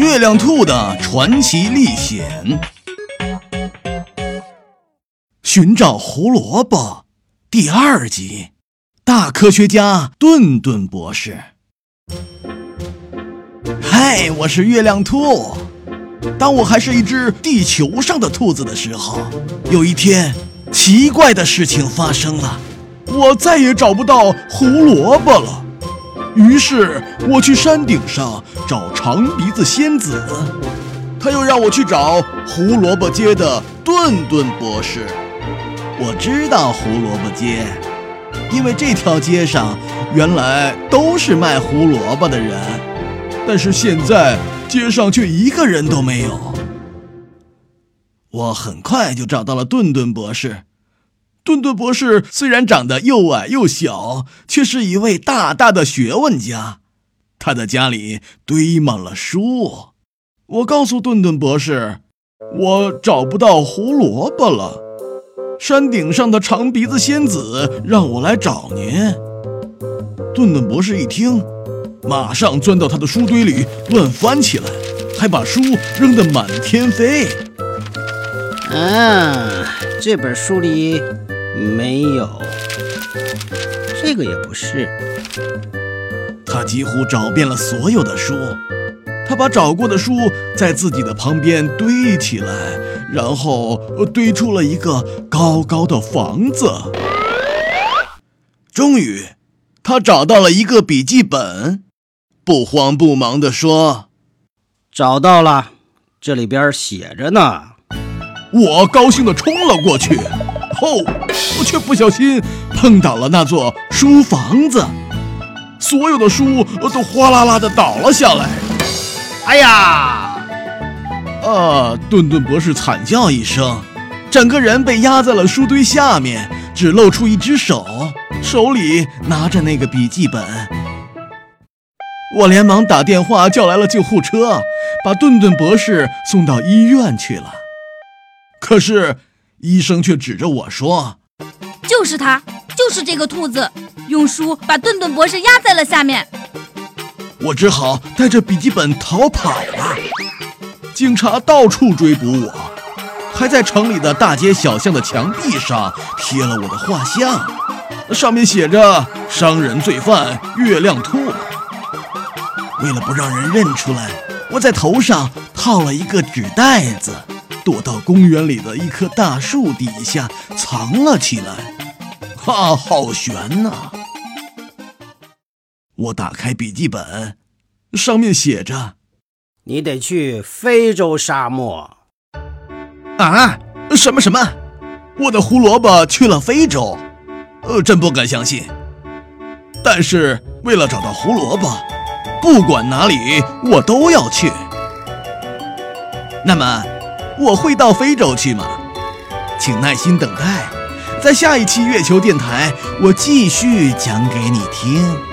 月亮兔的传奇历险，寻找胡萝卜第二集，大科学家顿顿博士。嗨，我是月亮兔。当我还是一只地球上的兔子的时候，有一天，奇怪的事情发生了，我再也找不到胡萝卜了。于是我去山顶上找长鼻子仙子，他又让我去找胡萝卜街的顿顿博士。我知道胡萝卜街，因为这条街上原来都是卖胡萝卜的人，但是现在街上却一个人都没有。我很快就找到了顿顿博士。顿顿博士虽然长得又矮又小，却是一位大大的学问家。他的家里堆满了书。我告诉顿顿博士，我找不到胡萝卜了。山顶上的长鼻子仙子让我来找您。顿顿博士一听，马上钻到他的书堆里乱翻起来，还把书扔得满天飞。啊，这本书里。没有，这个也不是。他几乎找遍了所有的书，他把找过的书在自己的旁边堆起来，然后堆出了一个高高的房子。终于，他找到了一个笔记本，不慌不忙地说：“找到了，这里边写着呢。”我高兴地冲了过去。后，我却不小心碰倒了那座书房子，所有的书都哗啦啦的倒了下来。哎呀！呃！顿顿博士惨叫一声，整个人被压在了书堆下面，只露出一只手，手里拿着那个笔记本。我连忙打电话叫来了救护车，把顿顿博士送到医院去了。可是。医生却指着我说：“就是他，就是这个兔子，用书把顿顿博士压在了下面。”我只好带着笔记本逃跑了。警察到处追捕我，还在城里的大街小巷的墙壁上贴了我的画像，上面写着“伤人罪犯月亮兔”。为了不让人认出来，我在头上套了一个纸袋子。躲到公园里的一棵大树底下藏了起来，哈，好悬呐！我打开笔记本，上面写着：“你得去非洲沙漠。”啊？什么什么？我的胡萝卜去了非洲？呃，真不敢相信。但是为了找到胡萝卜，不管哪里我都要去。那么。我会到非洲去吗？请耐心等待，在下一期月球电台，我继续讲给你听。